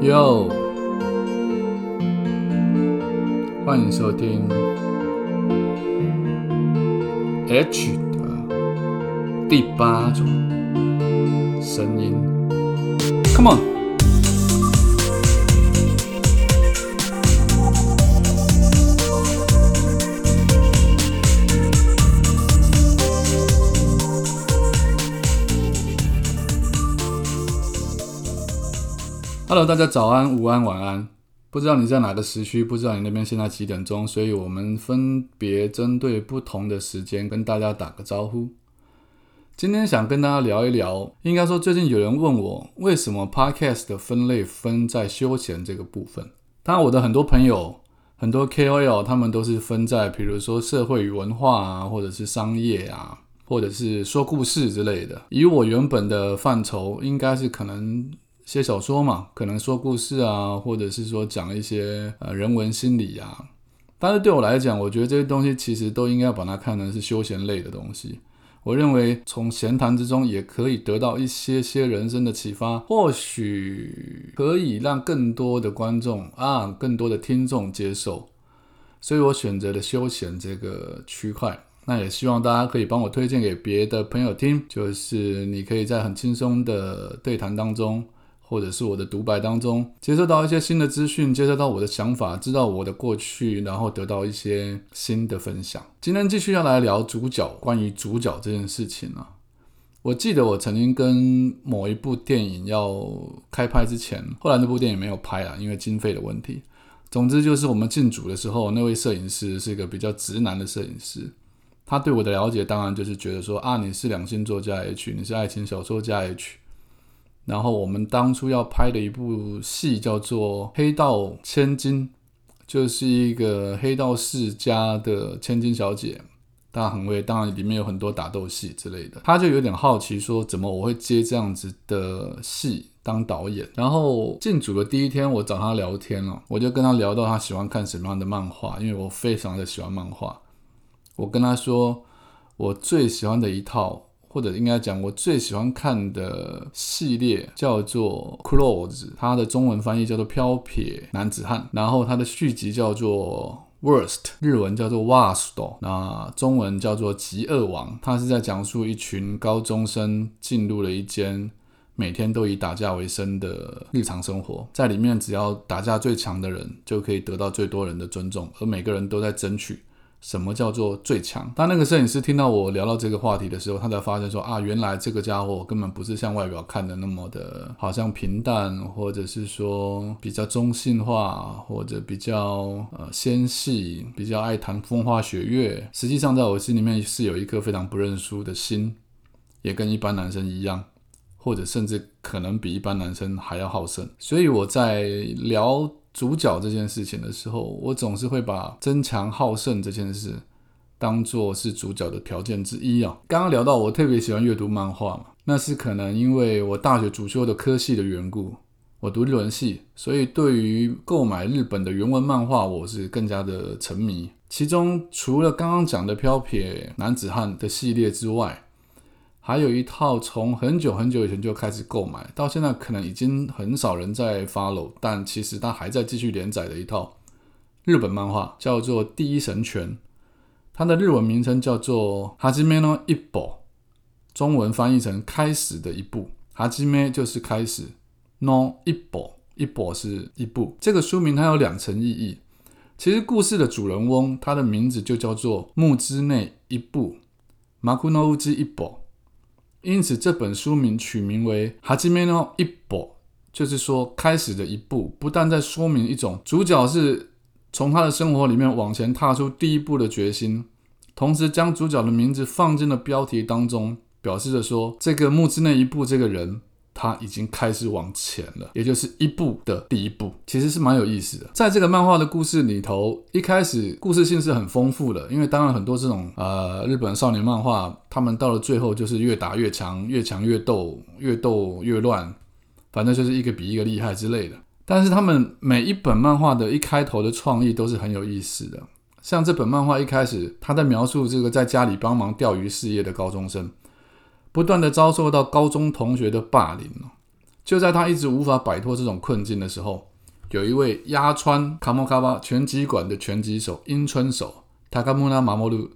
Yo，，欢迎收听 H 的第八种声音。Come on Hello，大家早安、午安、晚安。不知道你在哪个时区，不知道你那边现在几点钟，所以我们分别针对不同的时间跟大家打个招呼。今天想跟大家聊一聊，应该说最近有人问我，为什么 Podcast 的分类分在休闲这个部分？当然，我的很多朋友、很多 KOL 他们都是分在，比如说社会与文化啊，或者是商业啊，或者是说故事之类的。以我原本的范畴，应该是可能。写小说嘛，可能说故事啊，或者是说讲一些呃人文心理啊。但是对我来讲，我觉得这些东西其实都应该把它看成是休闲类的东西。我认为从闲谈之中也可以得到一些些人生的启发，或许可以让更多的观众啊，更多的听众接受。所以我选择了休闲这个区块。那也希望大家可以帮我推荐给别的朋友听，就是你可以在很轻松的对谈当中。或者是我的独白当中，接收到一些新的资讯，接收到我的想法，知道我的过去，然后得到一些新的分享。今天继续要来聊主角，关于主角这件事情啊。我记得我曾经跟某一部电影要开拍之前，后来那部电影没有拍啊，因为经费的问题。总之就是我们进组的时候，那位摄影师是一个比较直男的摄影师，他对我的了解当然就是觉得说啊，你是两性作家 H，你是爱情小说家 H。然后我们当初要拍的一部戏叫做《黑道千金》，就是一个黑道世家的千金小姐，她很会，当然里面有很多打斗戏之类的。他就有点好奇，说怎么我会接这样子的戏当导演？然后进组的第一天，我找他聊天了，我就跟他聊到他喜欢看什么样的漫画，因为我非常的喜欢漫画。我跟他说，我最喜欢的一套。或者应该讲，我最喜欢看的系列叫做《Close》，它的中文翻译叫做《飘撇男子汉》，然后它的续集叫做《Worst》，日文叫做《Wast》，那中文叫做《极恶王》。它是在讲述一群高中生进入了一间每天都以打架为生的日常生活，在里面只要打架最强的人就可以得到最多人的尊重，而每个人都在争取。什么叫做最强？当那个摄影师听到我聊到这个话题的时候，他才发现说啊，原来这个家伙根本不是像外表看的那么的，好像平淡，或者是说比较中性化，或者比较呃纤细，比较爱谈风花雪月。实际上，在我心里面是有一颗非常不认输的心，也跟一般男生一样，或者甚至可能比一般男生还要好胜。所以我在聊。主角这件事情的时候，我总是会把争强好胜这件事当做是主角的条件之一啊。刚刚聊到我特别喜欢阅读漫画嘛，那是可能因为我大学主修的科系的缘故，我读日文系，所以对于购买日本的原文漫画，我是更加的沉迷。其中除了刚刚讲的飘撇男子汉的系列之外，还有一套从很久很久以前就开始购买，到现在可能已经很少人在 follow，但其实它还在继续连载的一套日本漫画，叫做《第一神拳》，它的日文名称叫做《哈基梅诺一部》，中文翻译成“开始的一步”。哈基梅就是开始，no 一部一部是一部。这个书名它有两层意义。其實故事的主人翁，他的名字就叫做木之内一步，马库诺乌之一步。因此，这本书名取名为《哈基梅诺一步》，就是说开始的一步，不但在说明一种主角是从他的生活里面往前踏出第一步的决心，同时将主角的名字放进了标题当中，表示着说这个木之内一步这个人。他已经开始往前了，也就是一步的第一步，其实是蛮有意思的。在这个漫画的故事里头，一开始故事性是很丰富的，因为当然很多这种呃日本少年漫画，他们到了最后就是越打越强，越强越斗，越斗越乱，反正就是一个比一个厉害之类的。但是他们每一本漫画的一开头的创意都是很有意思的，像这本漫画一开始，他在描述这个在家里帮忙钓鱼事业的高中生。不断的遭受到高中同学的霸凌哦。就在他一直无法摆脱这种困境的时候，有一位压川卡莫卡巴拳击馆的拳击手樱村手塔卡穆拉马莫鲁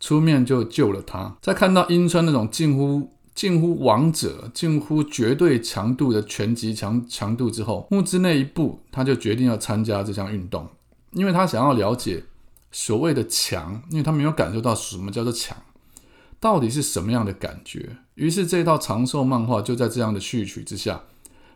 出面就救了他。在看到樱川那种近乎近乎王者、近乎绝对强度的拳击强强度之后，木之那一步，他就决定要参加这项运动，因为他想要了解所谓的强，因为他没有感受到什么叫做强，到底是什么样的感觉。于是这套长寿漫画就在这样的序曲之下，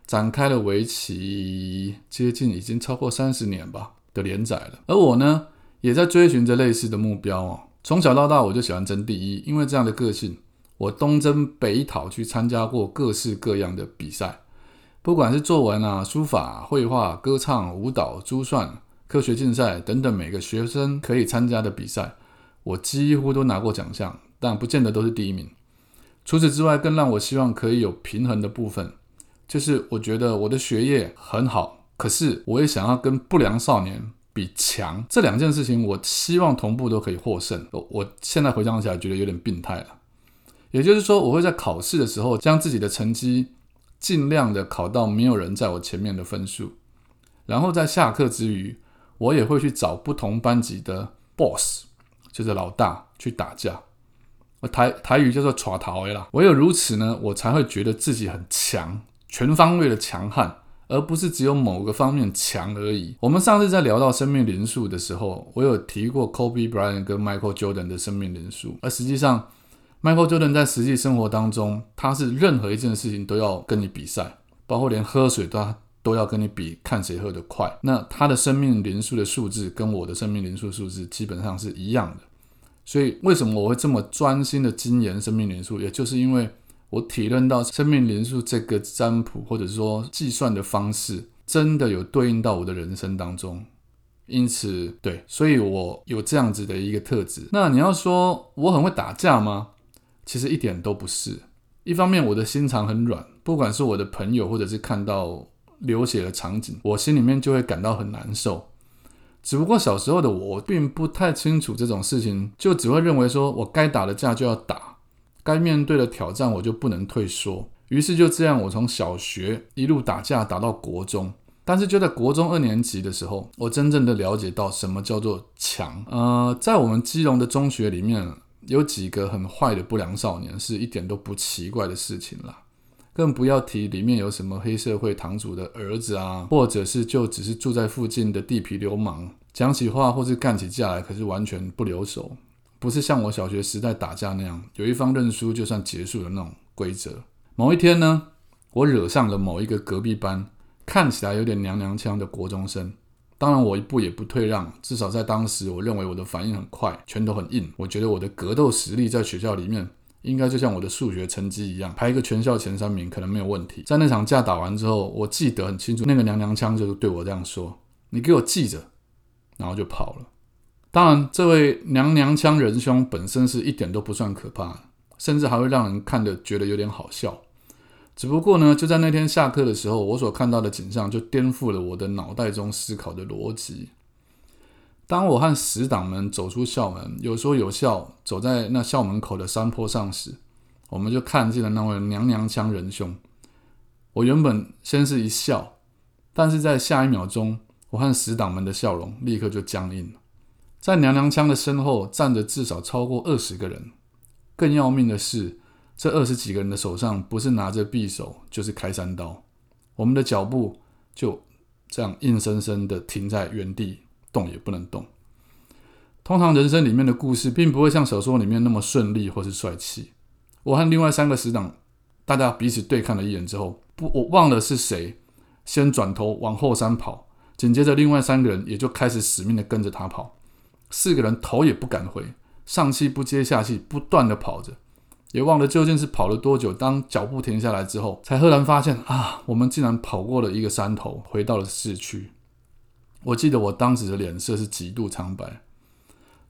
展开了为期接近已经超过三十年吧的连载了。而我呢，也在追寻着类似的目标哦。从小到大，我就喜欢争第一，因为这样的个性。我东征北讨去参加过各式各样的比赛，不管是作文啊、书法、绘画、歌唱、舞蹈、珠算、科学竞赛等等，每个学生可以参加的比赛，我几乎都拿过奖项，但不见得都是第一名。除此之外，更让我希望可以有平衡的部分，就是我觉得我的学业很好，可是我也想要跟不良少年比强。这两件事情，我希望同步都可以获胜。我我现在回想起来，觉得有点病态了。也就是说，我会在考试的时候将自己的成绩尽量的考到没有人在我前面的分数，然后在下课之余，我也会去找不同班级的 boss，就是老大去打架。台台语叫做耍逃啦。唯有如此呢，我才会觉得自己很强，全方位的强悍，而不是只有某个方面强而已。我们上次在聊到生命灵数的时候，我有提过 Kobe Bryant 跟 Michael Jordan 的生命灵数，而实际上。Michael Jordan 在实际生活当中，他是任何一件事情都要跟你比赛，包括连喝水都都要跟你比，看谁喝得快。那他的生命灵数的数字跟我的生命灵数数字基本上是一样的。所以为什么我会这么专心的精研生命灵数，也就是因为我体认到生命灵数这个占卜或者说计算的方式，真的有对应到我的人生当中。因此，对，所以我有这样子的一个特质。那你要说我很会打架吗？其实一点都不是。一方面，我的心肠很软，不管是我的朋友，或者是看到流血的场景，我心里面就会感到很难受。只不过小时候的我并不太清楚这种事情，就只会认为说我该打的架就要打，该面对的挑战我就不能退缩。于是就这样，我从小学一路打架打到国中。但是就在国中二年级的时候，我真正的了解到什么叫做强。呃，在我们基隆的中学里面。有几个很坏的不良少年，是一点都不奇怪的事情啦。更不要提里面有什么黑社会堂主的儿子啊，或者是就只是住在附近的地痞流氓，讲起话或是干起架来，可是完全不留手，不是像我小学时代打架那样，有一方认输就算结束的那种规则。某一天呢，我惹上了某一个隔壁班看起来有点娘娘腔的国中生。当然，我一步也不退让，至少在当时，我认为我的反应很快，拳头很硬。我觉得我的格斗实力在学校里面，应该就像我的数学成绩一样，排一个全校前三名可能没有问题。在那场架打完之后，我记得很清楚，那个娘娘腔就是对我这样说：“你给我记着。”然后就跑了。当然，这位娘娘腔仁兄本身是一点都不算可怕，甚至还会让人看的觉得有点好笑。只不过呢，就在那天下课的时候，我所看到的景象就颠覆了我的脑袋中思考的逻辑。当我和死党们走出校门，有说有笑，走在那校门口的山坡上时，我们就看见了那位娘娘腔仁兄。我原本先是一笑，但是在下一秒钟，我和死党们的笑容立刻就僵硬了。在娘娘腔的身后站着至少超过二十个人。更要命的是。这二十几个人的手上不是拿着匕首，就是开山刀。我们的脚步就这样硬生生的停在原地，动也不能动。通常人生里面的故事，并不会像小说里面那么顺利或是帅气。我和另外三个死党，大家彼此对看了一眼之后，不，我忘了是谁先转头往后山跑，紧接着另外三个人也就开始死命的跟着他跑。四个人头也不敢回，上气不接下气，不断的跑着。也忘了究竟是跑了多久。当脚步停下来之后，才赫然发现啊，我们竟然跑过了一个山头，回到了市区。我记得我当时的脸色是极度苍白，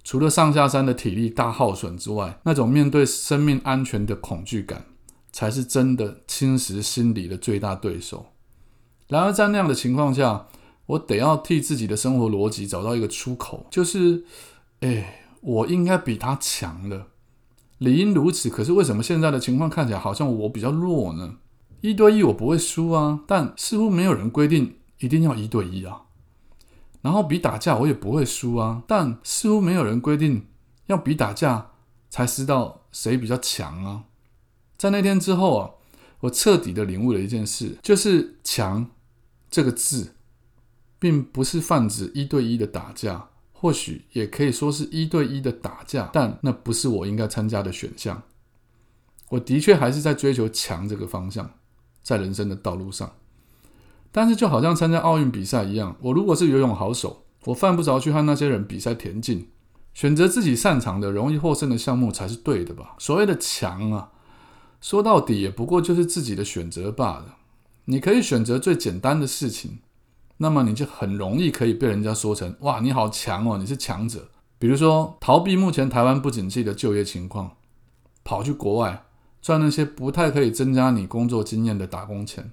除了上下山的体力大耗损之外，那种面对生命安全的恐惧感，才是真的侵蚀心理的最大对手。然而在那样的情况下，我得要替自己的生活逻辑找到一个出口，就是，哎，我应该比他强了。理应如此，可是为什么现在的情况看起来好像我比较弱呢？一对一我不会输啊，但似乎没有人规定一定要一对一啊。然后比打架我也不会输啊，但似乎没有人规定要比打架才知道谁比较强啊。在那天之后啊，我彻底的领悟了一件事，就是“强”这个字，并不是泛指一对一的打架，或许也可以说是一对一的打架，但那不是我应该参加的选项。我的确还是在追求强这个方向，在人生的道路上。但是就好像参加奥运比赛一样，我如果是游泳好手，我犯不着去和那些人比赛田径。选择自己擅长的、容易获胜的项目才是对的吧？所谓的强啊，说到底也不过就是自己的选择罢了。你可以选择最简单的事情，那么你就很容易可以被人家说成哇，你好强哦，你是强者。比如说逃避目前台湾不景气的就业情况，跑去国外赚那些不太可以增加你工作经验的打工钱。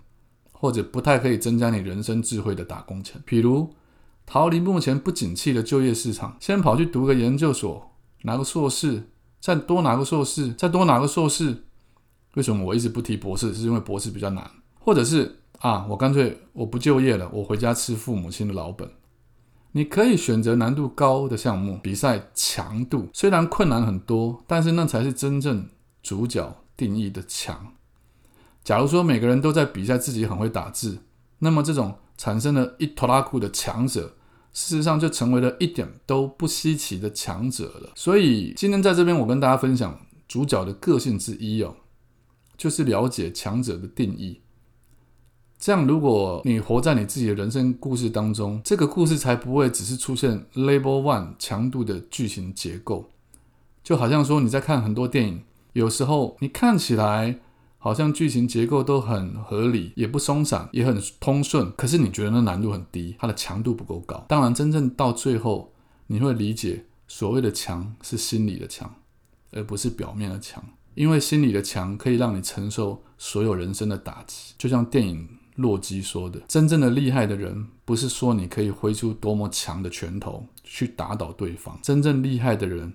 或者不太可以增加你人生智慧的打工钱，比如逃离目前不景气的就业市场，先跑去读个研究所，拿个硕士，再多拿个硕士，再多拿个硕士。为什么我一直不提博士？是因为博士比较难。或者是啊，我干脆我不就业了，我回家吃父母亲的老本。你可以选择难度高的项目，比赛强度虽然困难很多，但是那才是真正主角定义的强。假如说每个人都在比赛自己很会打字，那么这种产生了一拖拉库的强者，事实上就成为了一点都不稀奇的强者了。所以今天在这边，我跟大家分享主角的个性之一哦，就是了解强者的定义。这样，如果你活在你自己的人生故事当中，这个故事才不会只是出现 Level One 强度的剧情结构。就好像说你在看很多电影，有时候你看起来。好像剧情结构都很合理，也不松散，也很通顺。可是你觉得那难度很低，它的强度不够高。当然，真正到最后，你会理解所谓的强是心理的强，而不是表面的强。因为心理的强可以让你承受所有人生的打击。就像电影《洛基》说的：“真正的厉害的人，不是说你可以挥出多么强的拳头去打倒对方。真正厉害的人，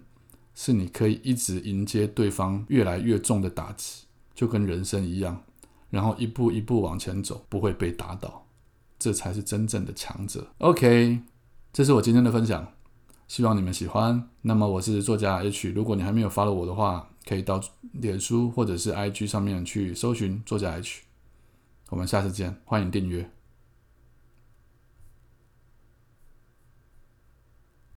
是你可以一直迎接对方越来越重的打击。”就跟人生一样，然后一步一步往前走，不会被打倒，这才是真正的强者。OK，这是我今天的分享，希望你们喜欢。那么我是作家 H，如果你还没有 follow 我的话，可以到脸书或者是 IG 上面去搜寻作家 H。我们下次见，欢迎订阅。